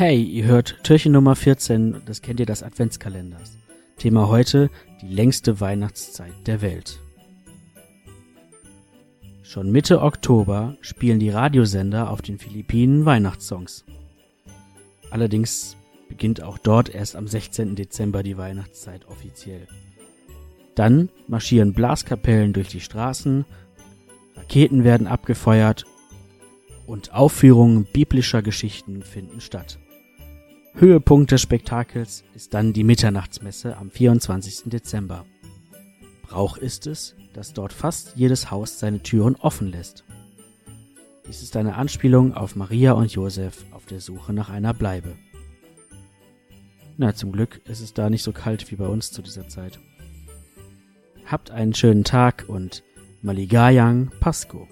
Hey, ihr hört Türchen Nummer 14, das kennt ihr des Adventskalenders. Thema heute, die längste Weihnachtszeit der Welt. Schon Mitte Oktober spielen die Radiosender auf den Philippinen Weihnachtssongs. Allerdings beginnt auch dort erst am 16. Dezember die Weihnachtszeit offiziell. Dann marschieren Blaskapellen durch die Straßen, Raketen werden abgefeuert und Aufführungen biblischer Geschichten finden statt. Höhepunkt des Spektakels ist dann die Mitternachtsmesse am 24. Dezember. Brauch ist es, dass dort fast jedes Haus seine Türen offen lässt. Dies ist eine Anspielung auf Maria und Josef auf der Suche nach einer Bleibe. Na, zum Glück ist es da nicht so kalt wie bei uns zu dieser Zeit. Habt einen schönen Tag und Maligayang Pasco.